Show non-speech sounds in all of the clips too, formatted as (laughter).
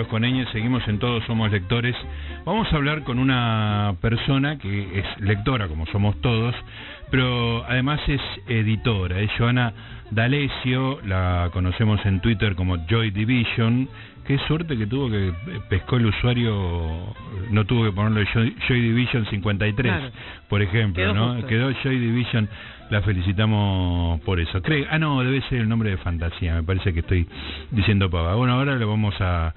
19.28, seguimos en Libros con Eñe, seguimos en Todos Somos Lectores. Vamos a hablar con una persona que es lectora, como somos todos, pero además es editora. Es Joana D'Alessio, la conocemos en Twitter como Joy Division. Qué suerte que tuvo que pescó el usuario, no tuvo que ponerlo Joy, Division 53, por ejemplo, ¿no? Quedó Joy Division la felicitamos por eso. Ah, no, debe ser el nombre de fantasía, me parece que estoy diciendo pava. Bueno, ahora le vamos a,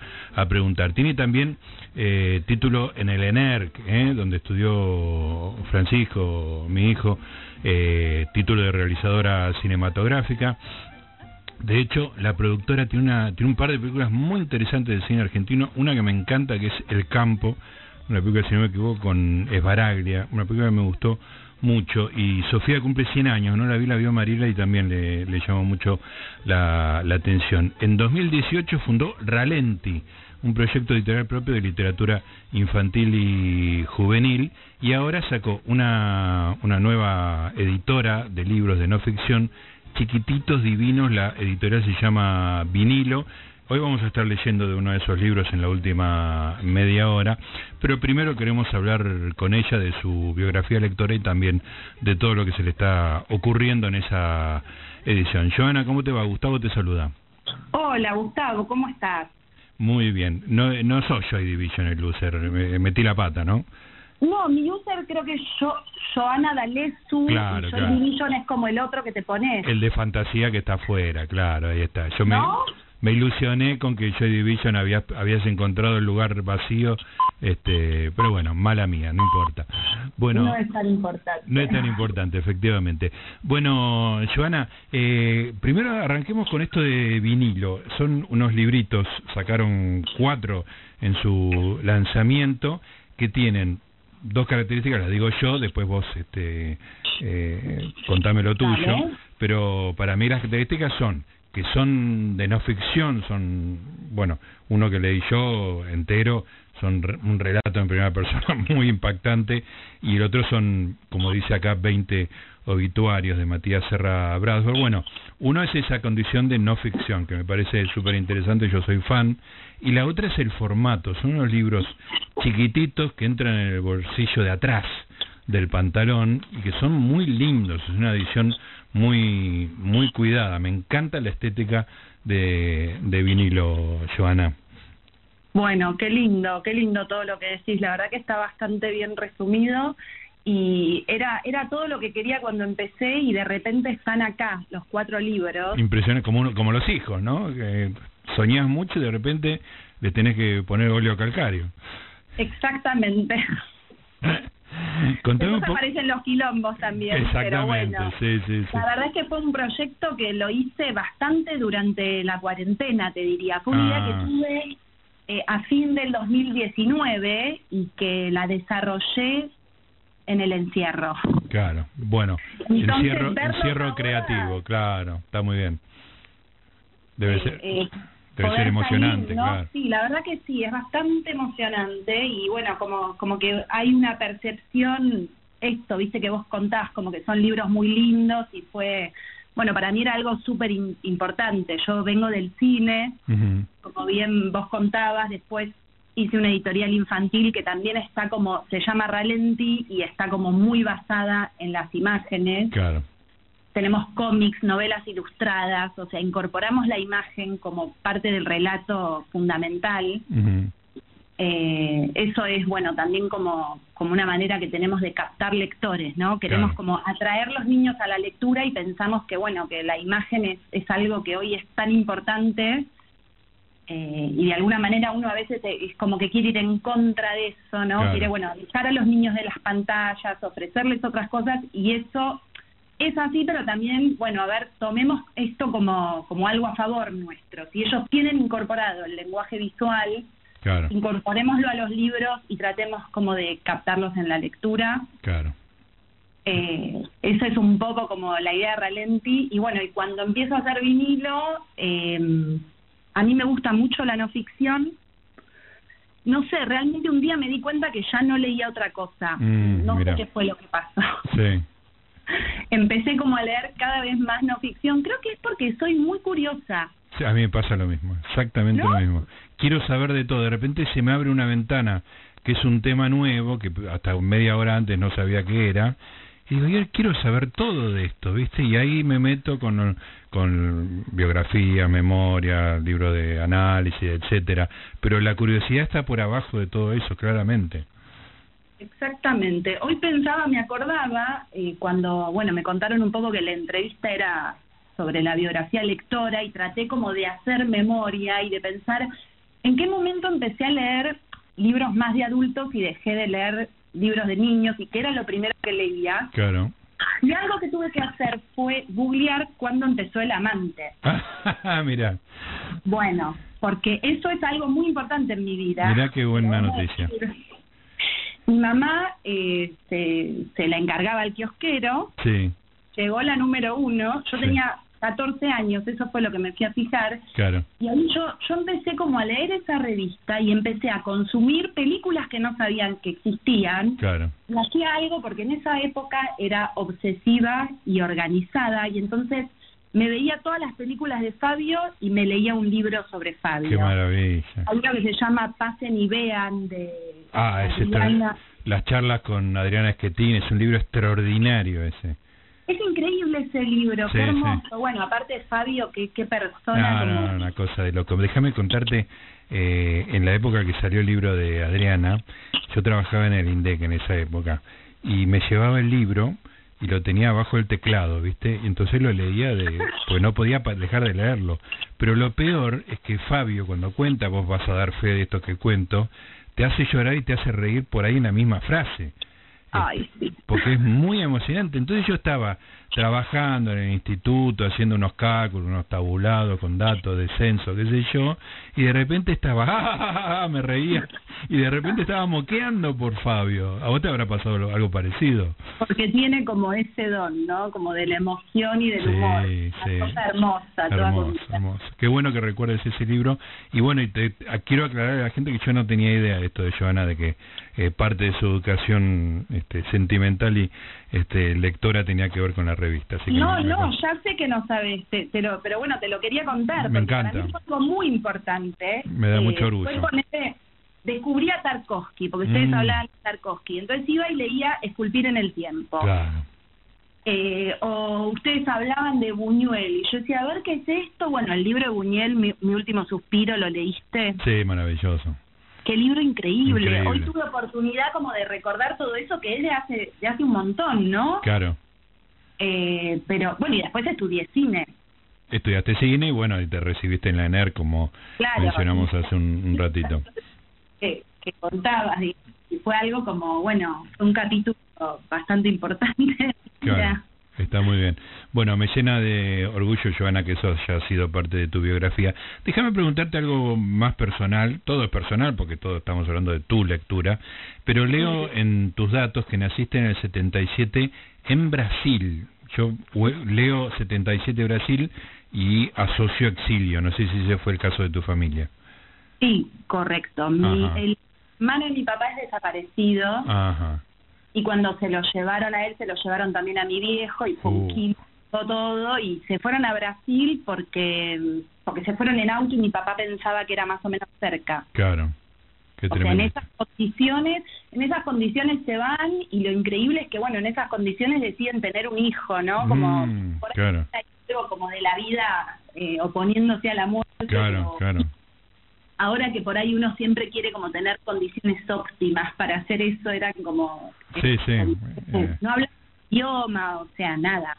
preguntar. Tiene también eh, título en el ENERC, ¿eh? donde estudió Francisco, mi hijo, eh, título de realizadora cinematográfica. De hecho, la productora tiene, una, tiene un par de películas muy interesantes del cine argentino. Una que me encanta, que es El Campo, una película, si no me equivoco, con Esbaraglia, una película que me gustó mucho y Sofía cumple 100 años, no la vi, la vio Marila y también le, llamó mucho la, atención. En 2018 fundó Ralenti, un proyecto editorial propio de literatura infantil y juvenil y ahora sacó una, una nueva editora de libros de no ficción, Chiquititos Divinos, la editorial se llama Vinilo Hoy vamos a estar leyendo de uno de esos libros en la última media hora, pero primero queremos hablar con ella de su biografía lectora y también de todo lo que se le está ocurriendo en esa edición. Joana, ¿cómo te va? Gustavo te saluda. Hola, Gustavo, ¿cómo estás? Muy bien. No, no soy Joy Division el user, me, metí la pata, ¿no? No, mi user creo que yo, Joana D'Alessu, claro, Division es como el otro que te pones. El de fantasía que está afuera, claro, ahí está. Yo ¿No? me ilusioné con que Joy Division había, habías encontrado el lugar vacío, este, pero bueno, mala mía, no importa. Bueno, no es tan importante. No es tan importante, efectivamente. Bueno, Joana, eh, primero arranquemos con esto de vinilo. Son unos libritos, sacaron cuatro en su lanzamiento, que tienen dos características, las digo yo, después vos este, eh, contame lo tuyo, pero para mí las características son que son de no ficción, son, bueno, uno que leí yo entero, son un relato en primera persona (laughs) muy impactante, y el otro son, como dice acá, 20 obituarios de Matías Serra Braswell. Bueno, uno es esa condición de no ficción, que me parece súper interesante, yo soy fan, y la otra es el formato, son unos libros chiquititos que entran en el bolsillo de atrás del pantalón y que son muy lindos, es una edición muy muy cuidada. Me encanta la estética de, de vinilo, Joana. Bueno, qué lindo, qué lindo todo lo que decís. La verdad que está bastante bien resumido y era era todo lo que quería cuando empecé y de repente están acá los cuatro libros. Impresiones como como los hijos, ¿no? Que soñás mucho y de repente le tenés que poner óleo calcáreo. Exactamente. (laughs) Contame aparecen los quilombos también, pero bueno, sí, sí, la verdad es que fue un proyecto que lo hice bastante durante la cuarentena, te diría. Fue una idea que ah. tuve eh, a fin del 2019 y que la desarrollé en el encierro. Claro, bueno, encierro, encierro creativo, claro, está muy bien. Debe eh, ser. Eh, Debe ser emocionante, claro. Sí, la verdad que sí, es bastante emocionante y bueno, como, como que hay una percepción, esto, viste que vos contás, como que son libros muy lindos y fue, bueno, para mí era algo súper importante. Yo vengo del cine, como bien vos contabas, después hice una editorial infantil que también está como, se llama Ralenti y está como muy basada en las imágenes. Claro tenemos cómics, novelas ilustradas, o sea, incorporamos la imagen como parte del relato fundamental. eh, eso es, bueno, también como, como una manera que tenemos de captar lectores, ¿no? Queremos como atraer los niños a la lectura y pensamos que, bueno, que la imagen es, es algo que hoy es tan importante eh, y de alguna manera uno a veces es como que quiere ir en contra de eso, ¿no? Quiere, bueno, alejar a los niños de las pantallas, ofrecerles otras cosas y eso es así, pero también, bueno, a ver, tomemos esto como, como algo a favor nuestro. Si ellos tienen incorporado el lenguaje visual, incorporémoslo a los libros y tratemos como de captarlos en la lectura. Claro. Eh, eso es un poco como la idea de Ralenti. Y bueno, y cuando empiezo a hacer vinilo, eh, a mí me gusta mucho la no ficción. No sé, realmente un día me di cuenta que ya no leía otra cosa. Mm, no sé qué fue lo que pasó. Sí (laughs) empecé como a leer cada vez más no ficción. Creo que es porque soy muy curiosa. a mí me pasa lo mismo, exactamente lo mismo. Quiero saber de todo, de repente se me abre una ventana que es un tema nuevo, que hasta media hora antes no sabía qué era, y digo, yo quiero saber todo de esto, ¿viste? Y ahí me meto con, con biografía, memoria, libro de análisis, etcétera. Pero la curiosidad está por abajo de todo eso, claramente. Exactamente. Hoy pensaba, me acordaba, eh, cuando, bueno, me contaron un poco que la entrevista era sobre la biografía lectora y traté como de hacer memoria y de pensar en qué momento empecé a leer libros más de adultos y dejé de leer libros de niños y que era lo primero que leía. Claro. Y algo que tuve que hacer fue googlear cuándo empezó el amante. (laughs) Mira. Bueno, porque eso es algo muy importante en mi vida. Mira qué buena noticia. Mi mamá eh, se, se la encargaba al kiosquero. Sí. Llegó la número uno. Yo tenía 14 años, eso fue lo que me fui a fijar. Claro. Y ahí yo, yo empecé como a leer esa revista y empecé a consumir películas que no sabían que existían. Claro. Y hacía algo porque en esa época era obsesiva y organizada y entonces me veía todas las películas de Fabio y me leía un libro sobre Fabio. Qué maravilla. Algo que se llama Pasen y Vean de... Ah, ese las charlas con Adriana Esquetín, es un libro extraordinario ese. Es increíble ese libro, qué hermoso. Bueno, aparte de Fabio, qué, qué persona. No, no, una cosa de loco. Déjame contarte, eh, en la época que salió el libro de Adriana, yo trabajaba en el INDEC en esa época, y me llevaba el libro y lo tenía abajo del teclado, ¿viste? Y entonces lo leía, de pues no podía dejar de leerlo. Pero lo peor es que Fabio, cuando cuenta, vos vas a dar fe de esto que cuento, te hace llorar y te hace reír por ahí en la misma frase. Ay, sí. Porque es muy emocionante. Entonces yo estaba trabajando en el instituto, haciendo unos cálculos, unos tabulados con datos de censo, qué sé yo, y de repente estaba, (laughs) ¡ah! me reía, y de repente estaba moqueando por Fabio. ¿A vos te habrá pasado algo parecido? Porque tiene como ese don, ¿no? Como de la emoción y del humor. Sí, Una cosa hermosa, hermosa, hermosa. Qué bueno que recuerdes ese libro. Y bueno, y te, quiero aclarar a la gente que yo no tenía idea de esto de Joana, de que eh, parte de su educación este, sentimental y este, lectora tenía que ver con la revista. no, no, ya sé que no sabes, pero bueno, te lo quería contar. Me encanta. Para mí es algo muy importante. Me da mucho eh, orgullo. descubrí a Tarkovsky, porque ustedes mm. hablaban de Tarkovsky. Entonces iba y leía Esculpir en el Tiempo. Claro. Eh, o ustedes hablaban de Buñuel y yo decía, a ver qué es esto. Bueno, el libro de Buñuel, mi último suspiro, ¿lo leíste? Sí, maravilloso. Qué libro increíble. Hoy tuve oportunidad como de recordar todo eso que él hace, de hace un montón, ¿no? Claro. Eh, pero bueno, y después estudié cine. Estudiaste cine y bueno, y te recibiste en la ENER como mencionamos hace un, ratito. Que, que contabas y, fue algo como, bueno, un capítulo bastante importante. Claro. Está muy bien. Bueno, me llena de orgullo, Joana, que eso haya sido parte de tu biografía. Déjame preguntarte algo más personal. Todo es personal porque todos estamos hablando de tu lectura. Pero leo en tus datos que naciste en el 77 en Brasil. Yo leo 77 Brasil y asocio exilio. No sé si ese fue el caso de tu familia. Sí, correcto. Mi, el hermano de mi papá es desaparecido. Ajá y cuando se lo llevaron a él, se lo llevaron también a mi viejo y fue un uh. todo y se fueron a Brasil porque porque se fueron en auto y mi papá pensaba que era más o menos cerca. Claro. Qué o sea, en esas condiciones, en esas condiciones se van y lo increíble es que bueno, en esas condiciones deciden tener un hijo, ¿no? Como mm, claro. como de la vida eh, oponiéndose a la muerte. Claro, claro ahora que por ahí uno siempre quiere como tener condiciones óptimas para hacer eso, era como... Sí, sí. Eh. No habla idioma, o sea, nada.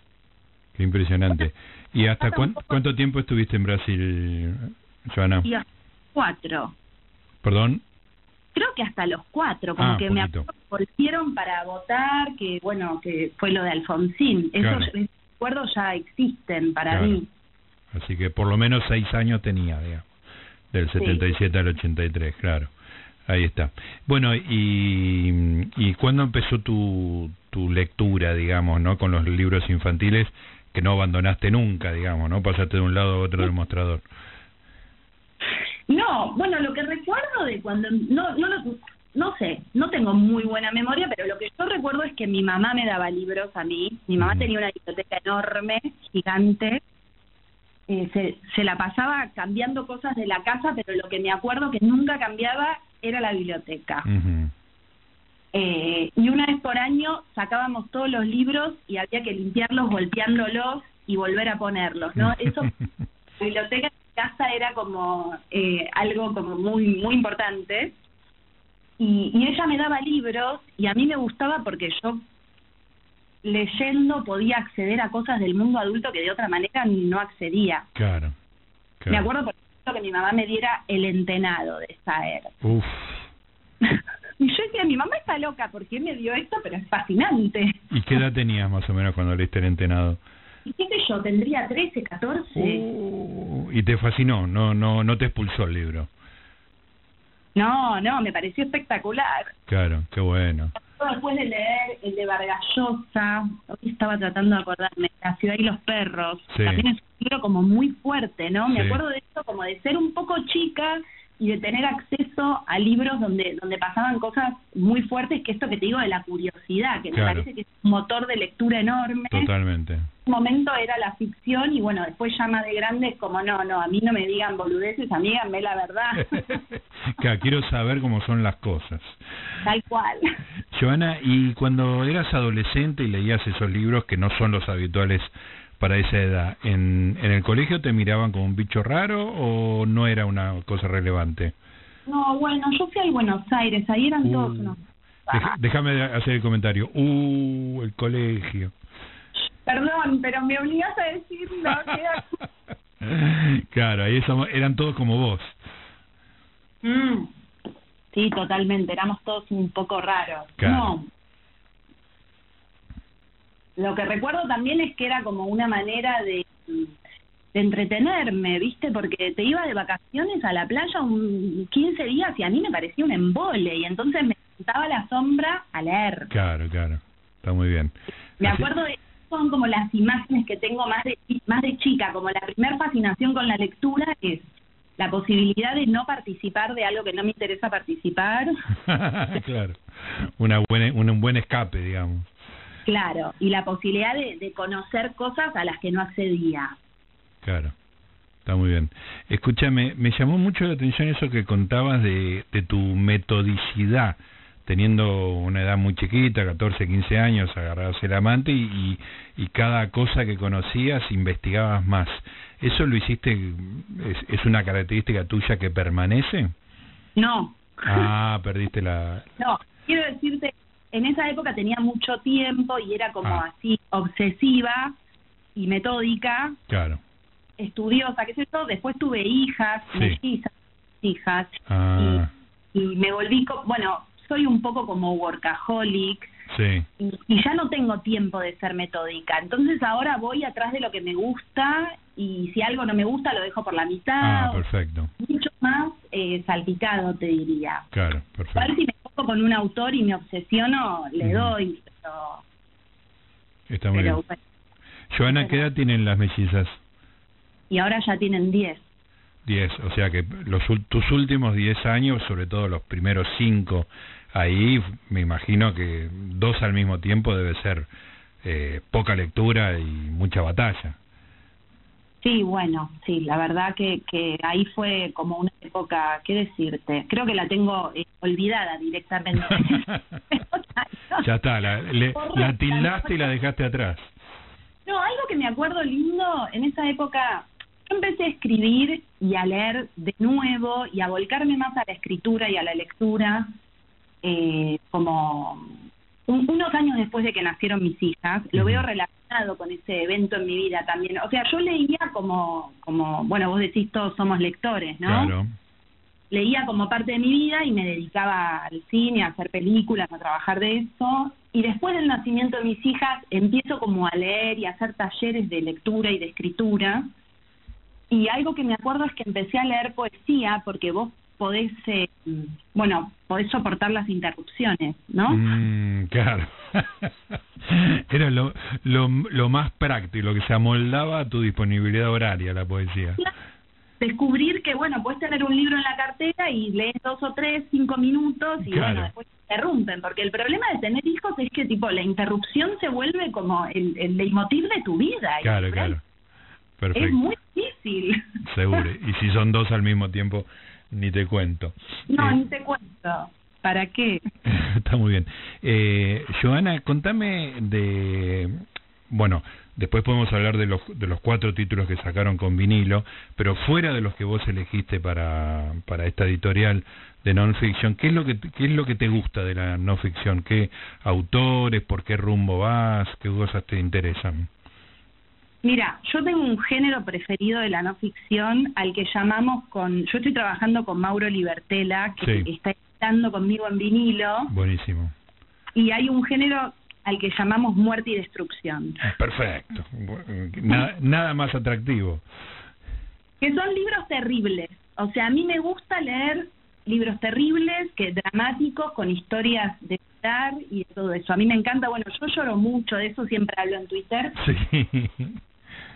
Qué impresionante. ¿Y hasta cuánto tiempo estuviste en Brasil, Joana? Y hasta cuatro. ¿Perdón? Creo que hasta los cuatro, como ah, que me volvieron para votar, que bueno, que fue lo de Alfonsín. Esos recuerdos ya existen para mí. Así que por lo menos seis años tenía, digamos. Del 77 al 83, claro. Ahí está. Bueno, y, y ¿cuándo empezó tu, tu lectura, digamos, no con los libros infantiles que no abandonaste nunca, digamos, no pasaste de un lado a otro del mostrador? No, bueno, lo que recuerdo de cuando no no no sé, no tengo muy buena memoria, pero lo que yo recuerdo es que mi mamá me daba libros a mí. Mi mamá tenía una biblioteca enorme, gigante, eh, se, se la pasaba cambiando cosas de la casa, pero lo que me acuerdo que nunca cambiaba era la biblioteca. Eh, y una vez por año sacábamos todos los libros y había que limpiarlos golpeándolos y volver a ponerlos, ¿no? (laughs) Eso, la biblioteca en casa era como eh, algo como muy muy importante. Y, y ella me daba libros y a mí me gustaba porque yo leyendo podía acceder a cosas del mundo adulto que de otra manera no accedía. Claro. claro. Me acuerdo, por ejemplo, que mi mamá me diera el entenado de Saer. Uf. (laughs) Y yo decía, mi mamá está loca, ¿por qué me dio esto? Pero es fascinante. ¿Y qué edad tenías más o menos cuando leíste el entenado? Y qué sé yo, tendría 13, 14. Uh, y te fascinó, no, no, no te expulsó el libro. No, no, me pareció espectacular. Claro, qué bueno. Después de leer el de Vargas Llosa, hoy estaba tratando de acordarme, La ciudad y los perros, Sí. también es un libro como muy fuerte, ¿no? Me Sí. acuerdo de esto como de ser un poco chica y de tener acceso a libros donde donde pasaban cosas muy fuertes, que esto que te digo de la curiosidad, que Claro. me parece que es un motor de lectura enorme. Totalmente. En un momento era la ficción y bueno, después ya más de grande es como, no, no, a mí no me digan boludeces, a mí díganme la verdad. (laughs) Claro, quiero saber cómo son las cosas. Tal cual. Joana, ¿y cuando eras adolescente y leías esos libros que no son los habituales para esa edad, ¿en, en el colegio te miraban como un bicho raro o no era una cosa relevante? No, bueno, yo fui a Buenos Aires, ahí eran todos unos... déjame hacer el comentario. Uh, el colegio. Perdón, pero me obligas a decirlo. (laughs) claro, ahí somos- eran todos como vos. Mm. Sí, totalmente, éramos todos un poco raros. Claro. No. Lo que recuerdo también es que era como una manera de, de entretenerme, ¿viste? Porque te iba de vacaciones a la playa un 15 días y a mí me parecía un embole y entonces me sentaba a la sombra a leer. Claro, claro. Está muy bien. Me Así- acuerdo de son como las imágenes que tengo más de más de chica, como la primer fascinación con la lectura es la posibilidad de no participar de algo que no me interesa participar, (laughs) claro. Una buena, un, un buen escape, digamos. Claro, y la posibilidad de, de conocer cosas a las que no accedía. Claro, está muy bien. Escúchame, me llamó mucho la atención eso que contabas de, de tu metodicidad, teniendo una edad muy chiquita, 14, 15 años, agarrabas el amante y, y, y cada cosa que conocías investigabas más. ¿Eso lo hiciste, es, es una característica tuya que permanece? No, Ah, perdiste la... (laughs) no, quiero decirte, en esa época tenía mucho tiempo y era como Ah. así obsesiva y metódica, Claro. estudiosa, qué sé yo, después tuve hijas, Sí. mellizas, hijas, Ah, y me volví, co- bueno, soy un poco como workaholic sí. y, y ya no tengo tiempo de ser metódica. Entonces ahora voy atrás de lo que me gusta y si algo no me gusta lo dejo por la Ah, mitad. perfecto. mucho más eh, salpicado, te diría. Claro, A ver perfecto. si me con un autor y me obsesiono, le doy, pero, Está muy pero bien. bueno. Joana, ¿qué edad tienen las mellizas? Y ahora ya tienen 10. 10, o sea que los, tus últimos 10 años, sobre todo los primeros 5, ahí me imagino que dos al mismo tiempo debe ser eh, poca lectura y mucha batalla. Sí, bueno, sí, la verdad que, que ahí fue como una época, ¿qué decirte? Creo que la tengo eh, olvidada directamente. (laughs) (laughs) ya está, la, le- la tildaste y la dejaste atrás. No, algo que me acuerdo lindo, en esa época yo empecé a escribir y a leer de nuevo y a volcarme más a la escritura y a la lectura, eh, como un- unos años después de que nacieron mis hijas, lo veo relacionado con ese evento en mi vida también. O sea, yo leía como, como bueno, vos decís todos somos lectores, ¿no? Claro. leía como parte de mi vida y me dedicaba al cine, a hacer películas, a trabajar de eso. Y después del nacimiento de mis hijas empiezo como a leer y a hacer talleres de lectura y de escritura. Y algo que me acuerdo es que empecé a leer poesía porque vos podés, eh, bueno, podés soportar las interrupciones, ¿no? Mm, claro. (laughs) Era lo, lo, lo más práctico, lo que se amoldaba a tu disponibilidad horaria, la poesía. Descubrir que, bueno, puedes tener un libro en la cartera y lees dos o tres, cinco minutos y Claro. bueno, después te interrumpen. Porque el problema de tener hijos es que, tipo, la interrupción se vuelve como el, el leitmotiv de tu vida. Claro, claro. Es muy difícil. Seguro. (laughs) Y si son dos al mismo tiempo, ni te cuento. No, eh, ni te cuento. ¿Para qué? (laughs) Está muy bien. Eh, Joana, contame de... Bueno, después podemos hablar de los, de los cuatro títulos que sacaron con vinilo, pero fuera de los que vos elegiste para, para esta editorial de non-fiction, ¿qué es, lo que, ¿qué es lo que te gusta de la no-ficción? ¿Qué autores, por qué rumbo vas, qué cosas te interesan? Mira, yo tengo un género preferido de la no ficción al que llamamos con. Yo estoy trabajando con Mauro Libertela, que está estando conmigo en vinilo. Buenísimo. Y hay un género al que llamamos muerte y destrucción. Perfecto. Nada, nada más atractivo. Que son libros terribles. O sea, a mí me gusta leer libros terribles, que dramáticos, con historias de estar y de todo eso. A mí me encanta, bueno, yo lloro mucho, de eso siempre hablo en Twitter. Sí. (laughs)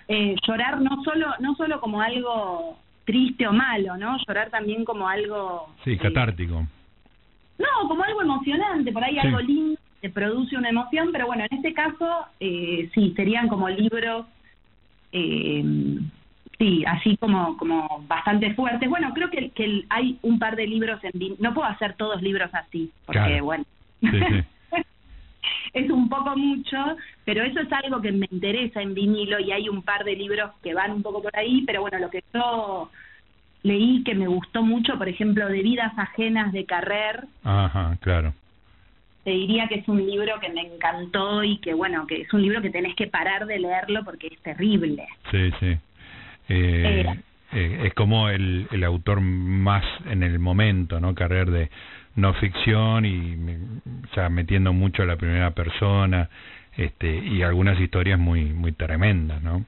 Eh, llorar no solo no solo como algo triste o malo, ¿no? Llorar también como algo... Sí, eh, catártico. no, como algo emocionante, por ahí algo lindo, te produce una emoción, pero bueno, en este caso eh, sí, serían como libros, eh, sí, así como como bastante fuertes. Bueno, creo que, que hay un par de libros en... No puedo hacer todos libros así, porque bueno... Sí, sí. (laughs) es un poco mucho, pero eso es algo que me interesa en vinilo y hay un par de libros que van un poco por ahí, pero bueno, lo que yo leí que me gustó mucho, por ejemplo, de Vidas Ajenas de Carrer. Ajá, claro. Te diría que es un libro que me encantó y que, bueno, que es un libro que tenés que parar de leerlo porque es terrible. Sí, sí. Eh, eh, es como el, el autor más en el momento, ¿no? Carrer de no ficción y ya metiendo mucho a la primera persona este y algunas historias muy muy tremendas no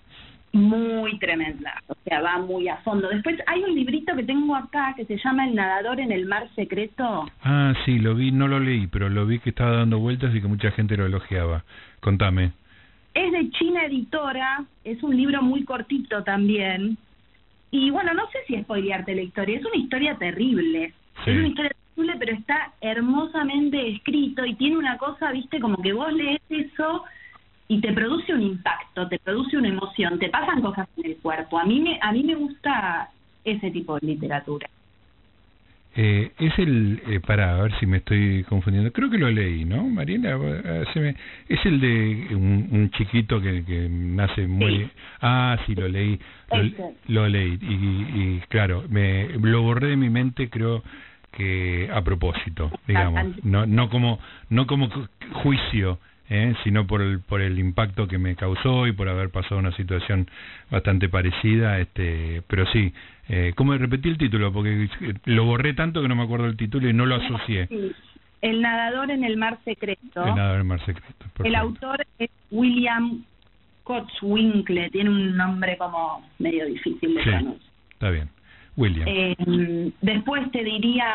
muy tremendas o sea va muy a fondo. Después hay un librito que tengo acá que se llama el nadador en el mar secreto. Ah sí lo vi no lo leí pero lo vi que estaba dando vueltas y que mucha gente lo elogiaba. Contame. Es de China Editora es un libro muy cortito también. Y bueno no sé si spoilearte la historia es una historia terrible. Es una historia pero está hermosamente escrito y tiene una cosa, viste, como que vos lees eso y te produce un impacto, te produce una emoción, te pasan cosas en el cuerpo. A mí me, a mí me gusta ese tipo de literatura. Eh, es el, eh, para a ver si me estoy confundiendo, creo que lo leí, ¿no, Mariela? Eh, es el de un, chiquito que, que nace muy... Ah, sí, lo leí, lo, leí, y, y, claro, me lo borré de mi mente, creo que a propósito, digamos, no, no como no como juicio, ¿eh? sino por el por el impacto que me causó y por haber pasado una situación bastante parecida, este, pero sí, eh, ¿cómo repetí el título? Porque lo borré tanto que no me acuerdo el título y no lo asocié. El nadador en el mar secreto. El nadador en el mar secreto. El autor es William Kotzwinkle, tiene un nombre como medio difícil de pronunciar. Está bien. William. Eh, después te diría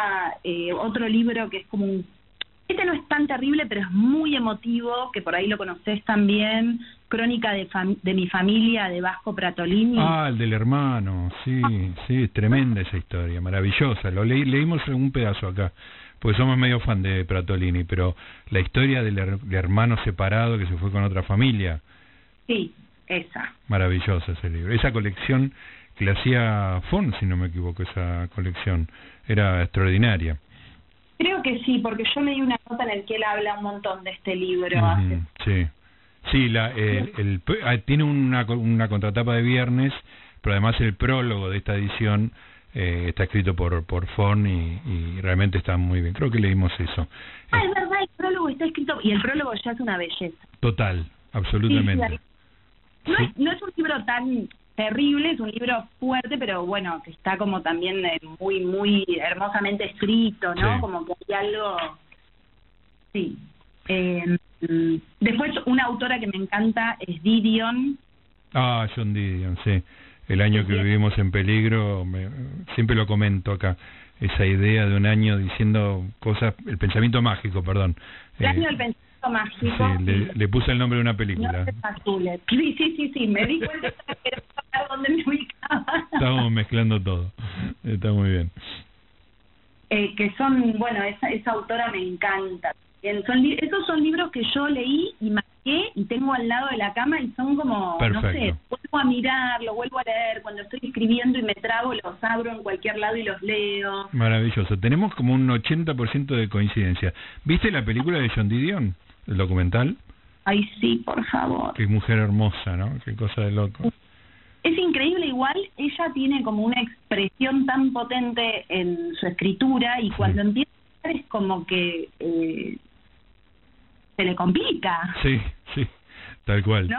eh, otro libro que es como un... Este no es tan terrible, pero es muy emotivo, que por ahí lo conoces también, Crónica de, de mi familia, de Vasco Pratolini. Ah, el del hermano, sí, sí, es tremenda esa historia, maravillosa. Lo leí, leímos un pedazo acá, porque somos medio fan de Pratolini, pero la historia del hermano separado que se fue con otra familia. Sí, esa. Maravillosa ese libro. Esa colección que le hacía Fon, si no me equivoco, esa colección. Era extraordinaria. Creo que sí, porque yo leí una nota en la que él habla un montón de este libro. Sí, sí la, el, ah, tiene una, una contratapa de viernes, pero además el prólogo de esta edición eh, está escrito por, por Fon y, realmente está muy bien. Creo que leímos eso. Ah, es verdad, el prólogo está escrito y el prólogo ya es una belleza. Total, absolutamente. no, es, no es un libro tan terrible, es un libro fuerte, pero bueno, que está como también eh, muy, muy hermosamente escrito, ¿no? Como que hay algo... Sí. Eh, después, una autora que me encanta es Didion. Ah, John Didion, sí. El año que vivimos en peligro, me, siempre lo comento acá, esa idea de un año diciendo cosas, el pensamiento mágico, perdón. El año del pensamiento mágico. Sí, le, puse el nombre de una película. sí, sí, sí, sí, me di cuenta que era donde me ubicaba. Estamos mezclando todo. Está muy bien. Eh, que son, bueno, esa, esa autora me encanta. Son, esos son libros que yo leí y saqué y tengo al lado de la cama y son como, no sé, vuelvo a mirar, lo vuelvo a leer, cuando estoy escribiendo y me trago, los abro en cualquier lado y los leo. Maravilloso, tenemos como un 80% de coincidencia. ¿Viste la película de John Didion, el documental? Ay, sí, por favor. Qué mujer hermosa, ¿no? Qué cosa de loco. Es increíble, igual ella tiene como una expresión tan potente en su escritura y cuando empieza a es como que eh, se le complica. Sí, sí, tal cual.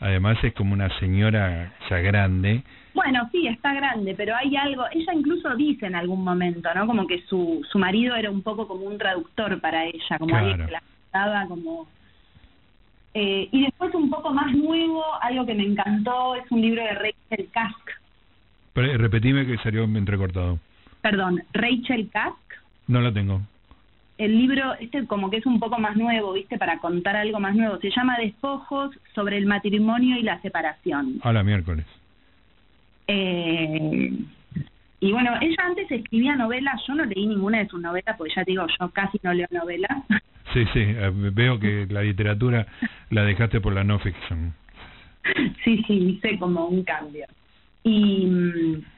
Además es como una señora ya grande. Bueno, sí, está grande, pero hay algo, ella incluso dice en algún momento, ¿no? Como que su, su marido era un poco como un traductor para ella, como alguien que la estaba como... Eh, y después un poco más nuevo, algo que me encantó, es un libro de Rachel Kask. repetime que salió entrecortado. Perdón, Rachel Kask. No la tengo el libro, este como que es un poco más nuevo, ¿viste? Para contar algo más nuevo. Se llama Despojos sobre el matrimonio y la separación. A la miércoles. Eh, y bueno, ella antes escribía novelas, yo no leí ninguna de sus novelas, porque ya digo, yo casi no leo novelas. (laughs) Sí, sí, eh, veo que la literatura la dejaste por la no ficción. Sí, sí, hice como un cambio. Y,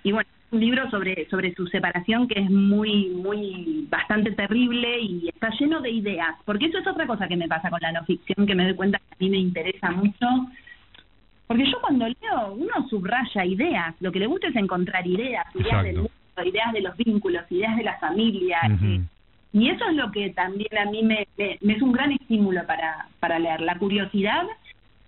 y bueno, un libro sobre, sobre su separación que es muy, muy, bastante terrible y está lleno de ideas, porque eso es otra cosa que me pasa con la no ficción, que me doy cuenta que a mí me interesa mucho, porque yo cuando leo, uno subraya ideas, lo que le gusta es encontrar ideas, ideas del mundo, ideas de los vínculos, ideas de la familia, y eso es lo que también a mí me, me, es un gran estímulo para, para leer, la curiosidad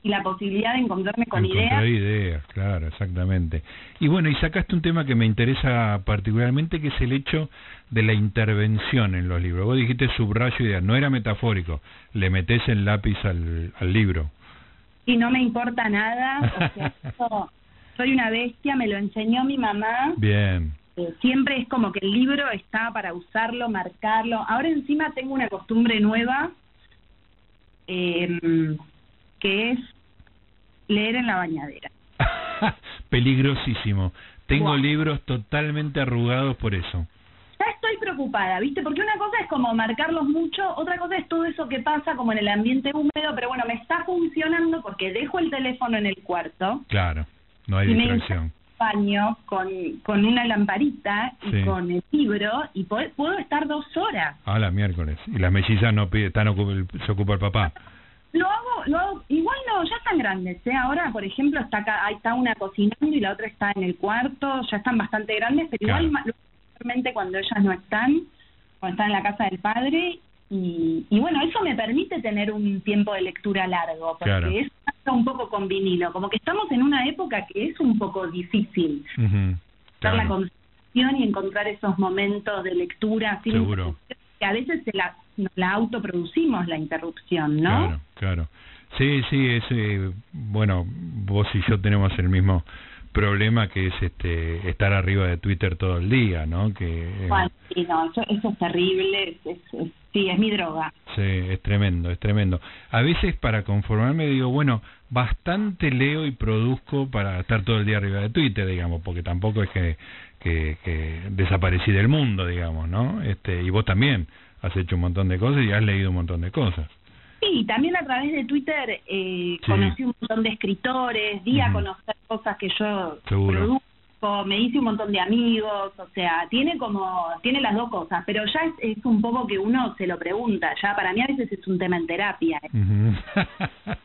y la posibilidad de encontrarme con ideas. ideas, claro, exactamente. Y bueno, y sacaste un tema que me interesa particularmente, que es el hecho de la intervención en los libros. Vos dijiste subrayo ideas, no era metafórico, le metes el lápiz al, al libro. Y no me importa nada, (laughs) o sea, soy una bestia, me lo enseñó mi mamá. Bien. Eh, siempre es como que el libro está para usarlo, marcarlo. Ahora encima tengo una costumbre nueva, eh, que es leer en la bañadera. (laughs) Peligrosísimo. Tengo libros totalmente arrugados por eso. Estoy preocupada, ¿viste? Porque una cosa es como marcarlos mucho, otra cosa es todo eso que pasa como en el ambiente húmedo, pero bueno, me está funcionando porque dejo el teléfono en el cuarto. Claro, no hay distracción. baño con, con una lamparita y con el libro y puedo, puedo estar dos horas. Ah, la miércoles. Y las mellizas no pide, están se ocupa el papá. Lo hago, lo hago, igual no, ya están grandes, ¿eh? Ahora, por ejemplo, está acá, ahí está una cocinando y la otra está en el cuarto, ya están bastante grandes, pero igual mayormente cuando ellas no están, cuando están en la casa del padre, y, y bueno, eso me permite tener un tiempo de lectura largo, porque es un poco con vinilo, como que estamos en una época que es un poco difícil. Dar la concentración y encontrar esos momentos de lectura Seguro. que a veces se la la autoproducimos la interrupción, ¿no? Claro, claro. Sí, sí, es, eh, bueno, vos y yo tenemos el mismo problema que es este estar arriba de Twitter todo el día, ¿no? Que eh, bueno, sí, no, eso, es terrible, es, sí, es mi droga. Sí, es tremendo, es tremendo. A veces para conformarme digo, bueno, bastante leo y produzco para estar todo el día arriba de Twitter, digamos, porque tampoco es que, que, que desaparecí del mundo, digamos, ¿no? Este, y vos también has hecho un montón de cosas y has leído un montón de cosas. Sí, también a través de Twitter eh, conocí un montón de escritores, di a conocer cosas que yo produzco, me hice un montón de amigos, o sea, tiene como, tiene las dos cosas, pero ya es, un poco que uno se lo pregunta, ya para mí a veces es un tema en terapia. ¿eh? (laughs)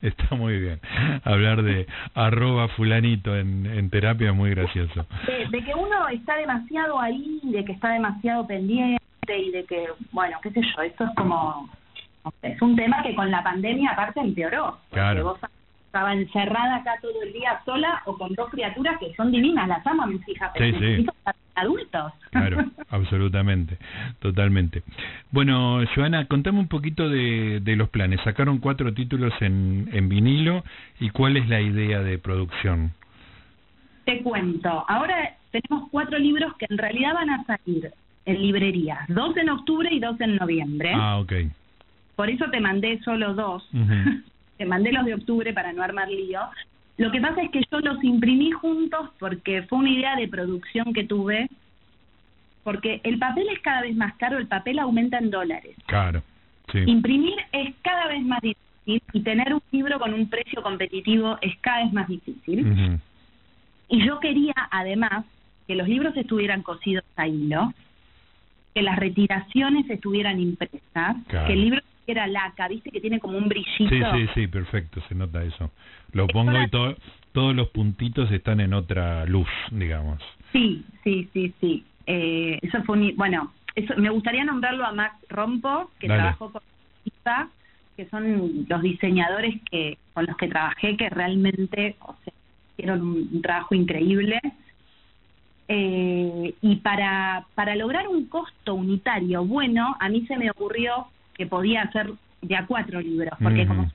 Está muy bien. Hablar de arroba fulanito en, en terapia es muy gracioso. de que uno está demasiado ahí, de que está demasiado pendiente y de que, bueno, qué sé yo, esto es como, es un tema que con la pandemia aparte empeoró. Claro. Vos estaba encerrada acá todo el día sola o con dos criaturas que son divinas, las amo a mis hijas, pero sí, adultos. Claro, (laughs) absolutamente, totalmente. Bueno, Joana, contame un poquito de, de los planes. Sacaron cuatro títulos en, en vinilo y cuál es la idea de producción. Te cuento, ahora tenemos cuatro libros que en realidad van a salir en librerías, dos en octubre y dos en noviembre. Ah, ok. Por eso te mandé solo dos. (laughs) te mandé los de octubre para no armar lío. Lo que pasa es que yo los imprimí juntos porque fue una idea de producción que tuve, porque el papel es cada vez más caro, el papel aumenta en dólares. Claro. Sí. Imprimir es cada vez más difícil difícil y tener un libro con un precio competitivo es cada vez más difícil. Y yo quería, además, que los libros estuvieran cosidos a hilo, que las retiraciones estuvieran impresas, que el libro era laca, viste que tiene como un brillito. Sí, sí, sí, perfecto, se nota eso. Lo pongo y todos los puntitos están en otra luz, digamos. Sí, sí, sí, sí. Eh, eso fue un, bueno, eso, me gustaría nombrarlo a Max Rompo, que trabajó con IPA, que son los diseñadores que con los que trabajé, que realmente o sea, hicieron un, trabajo increíble. Eh, y para, para lograr un costo unitario bueno, a mí se me ocurrió que podía hacer de a cuatro libros, porque como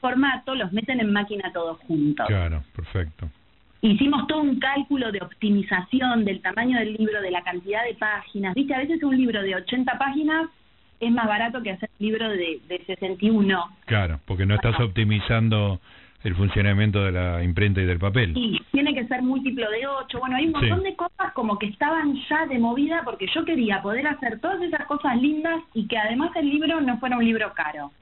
formato los meten en máquina todos juntos. Claro, perfecto. Hicimos todo un cálculo de optimización del tamaño del libro, de la cantidad de páginas. Viste, a veces un libro de 80 páginas es más barato que hacer un libro de, de 61. Claro, porque no estás optimizando el funcionamiento de la imprenta y del papel. Sí, tiene que ser múltiplo de 8. Bueno, hay un montón de cosas como que estaban ya de movida porque yo quería poder hacer todas esas cosas lindas y que además el libro no fuera un libro caro.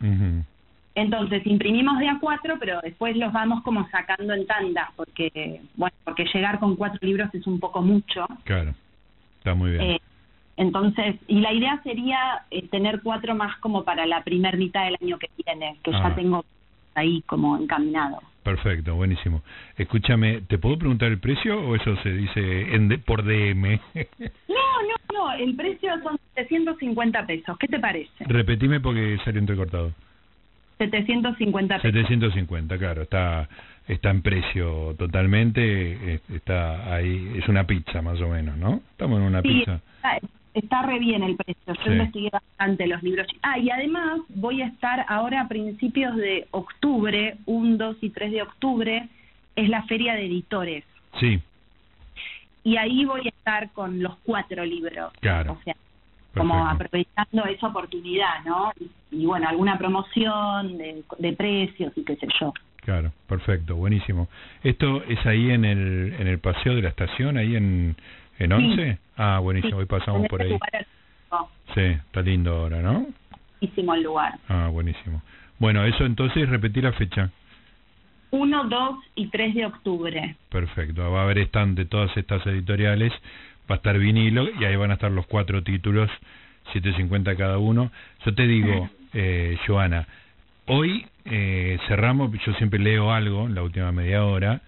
Entonces imprimimos de a cuatro, pero después los vamos como sacando en tandas, porque bueno, porque llegar con cuatro libros es un poco mucho. Claro, está muy bien. Eh, entonces, y la idea sería eh, tener cuatro más como para la primer mitad del año que viene, que ya ah. tengo ahí como encaminado. Perfecto, buenísimo. Escúchame, ¿te puedo preguntar el precio o eso se dice en por DM? (laughs) no, no, no, el precio son 750 pesos. ¿Qué te parece? Repetime porque salió entrecortado. 750 pesos. 750, claro, está está en precio totalmente, está ahí, es una pizza más o menos, ¿no? Estamos en una pizza. Está, está re bien el precio, yo investigué bastante los libros. Ah, y además voy a estar ahora a principios de octubre, 1, 2 y 3 de octubre, es la feria de editores. Sí. Y ahí voy a estar con los cuatro libros. Claro. O sea, como aprovechando esa oportunidad, ¿no? Y, bueno, alguna promoción de, de, precios y qué sé yo. Claro, perfecto, buenísimo. ¿Esto es ahí en el, en el paseo de la estación, ahí en, en Once? Ah, buenísimo, hoy pasamos por ahí. Sí, está lindo ahora, ¿no? Buenísimo el lugar. Ah, buenísimo. Bueno, eso entonces, repetir la fecha. 1, 2 y 3 de octubre. Perfecto, va a haber stand de todas estas editoriales va a estar vinilo y ahí van a estar los cuatro títulos, 750 cada uno. Yo te digo, eh, Joana, hoy eh, cerramos, yo siempre leo algo en la última media hora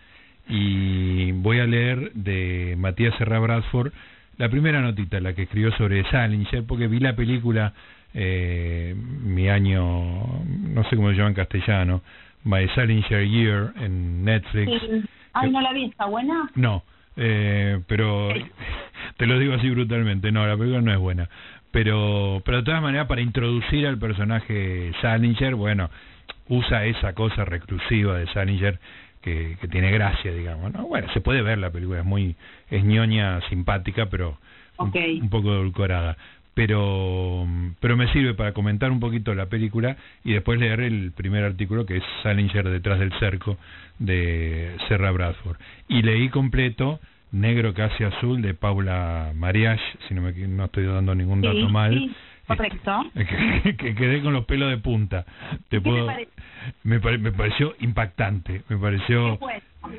y voy a leer de Matías Serra Bradford la primera notita, la que escribió sobre Salinger, porque vi la película eh, mi año, no sé cómo se llama en castellano, My Salinger Year en Netflix. Ay, no la vi, ¿está buena? No, eh, pero (laughs) te lo digo así brutalmente, no, la película no es buena. Pero, pero de todas maneras, para introducir al personaje Salinger, bueno, usa esa cosa reclusiva de Salinger que, que tiene gracia, digamos. ¿no? Bueno, se puede ver la película, es muy, es ñoña, simpática, pero un, poco edulcorada pero pero me sirve para comentar un poquito la película y después leer el primer artículo que es Salinger detrás del cerco de Serra Bradford y leí completo Negro casi azul de Paula Mariach si no me no estoy dando ningún dato mal sí, correcto. (laughs) Que, quedé con los pelos de punta. Te puedo me, me, pareció impactante me pareció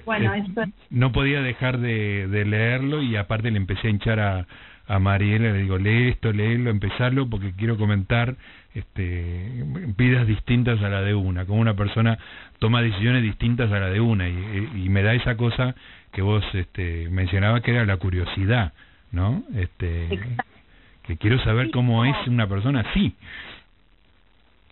bueno, eh, no podía dejar de, de leerlo y aparte le empecé a hinchar a a Mariela, le digo, lee esto, léelo, empezarlo, porque quiero comentar este, vidas distintas a la de una, como una persona toma decisiones distintas a la de una, y, y me da esa cosa que vos este, mencionabas que era la curiosidad, ¿no? Este, que quiero saber cómo es una persona así.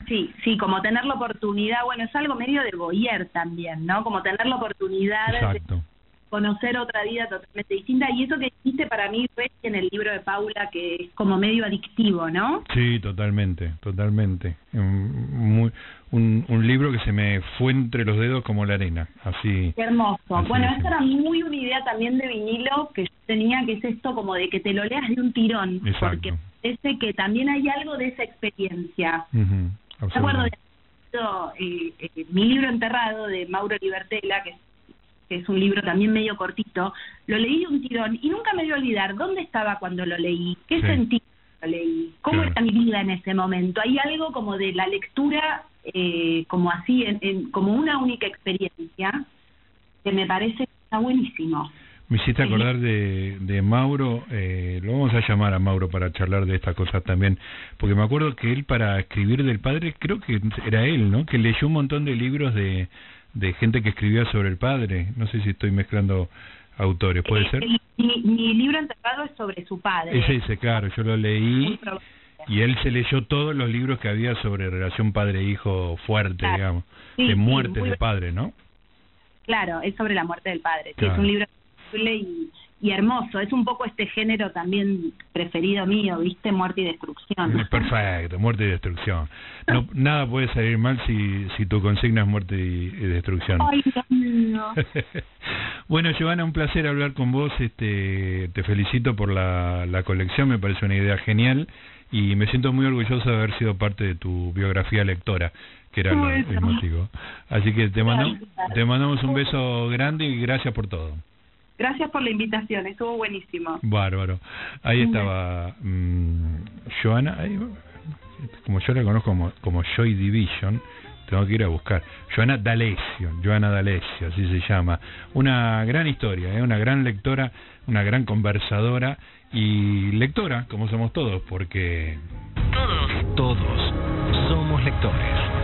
Sí, sí, como tener la oportunidad, bueno, es algo medio de Boyer también, ¿no? Como tener la oportunidad Exacto conocer otra vida totalmente distinta. Y eso que dijiste para mí en el libro de Paula, que es como medio adictivo, ¿no? Sí, totalmente, totalmente. Muy, un, un libro que se me fue entre los dedos como la arena, así. Qué hermoso. bueno, esa era muy una idea también de vinilo que yo tenía, que es esto como de que te lo leas de un tirón. Porque parece que también hay algo de esa experiencia. Uh acuerdo de eh, eh, mi libro enterrado de Mauro Libertela, que es que es un libro también medio cortito, lo leí de un tirón y nunca me voy a olvidar dónde estaba cuando lo leí, qué sentí cuando lo leí, cómo era mi vida en ese momento. Hay algo como de la lectura eh, como así, en, como una única experiencia, que me parece que está buenísimo. Me hiciste acordar de, de Mauro, eh, lo vamos a llamar a Mauro para charlar de estas cosas también, porque me acuerdo que él para escribir del padre, creo que era él, ¿no? Que leyó un montón de libros de, de gente que escribía sobre el padre, no sé si estoy mezclando autores, ¿puede Eh, ser? el- mi, mi libro enterrado es sobre su padre. Ese dice, claro, yo lo leí y él se leyó todos los libros que había sobre relación padre-hijo fuerte, Claro. digamos, Sí, de sí, muertes muy- de padre, ¿no? Claro, es sobre la muerte del padre. Sí, es un libro y, y hermoso. Es un poco este género también preferido mío, ¿viste? Muerte y destrucción. (laughs) Perfecto, muerte y destrucción. No, (laughs) nada puede salir mal si, si tu consigna es muerte y, y destrucción. Ay, Dios (laughs) mío. bueno, Giovanna, un placer hablar con vos. Este, te felicito por la, la colección, me parece una idea genial y me siento muy orgulloso de haber sido parte de tu biografía lectora, que era lo- el motivo. Así que te, mando, te mandamos un beso grande y gracias por todo. Gracias por la invitación, estuvo buenísimo. Bárbaro. Ahí estaba mm, Joana, ahí como yo la conozco como, como Joy Division, tengo que ir a buscar. Joana D'Alessio, Joana D'Alessio, así se llama. Una gran historia, ¿eh? una gran lectora, una gran conversadora y lectora, como somos todos, porque Todos, todos somos lectores.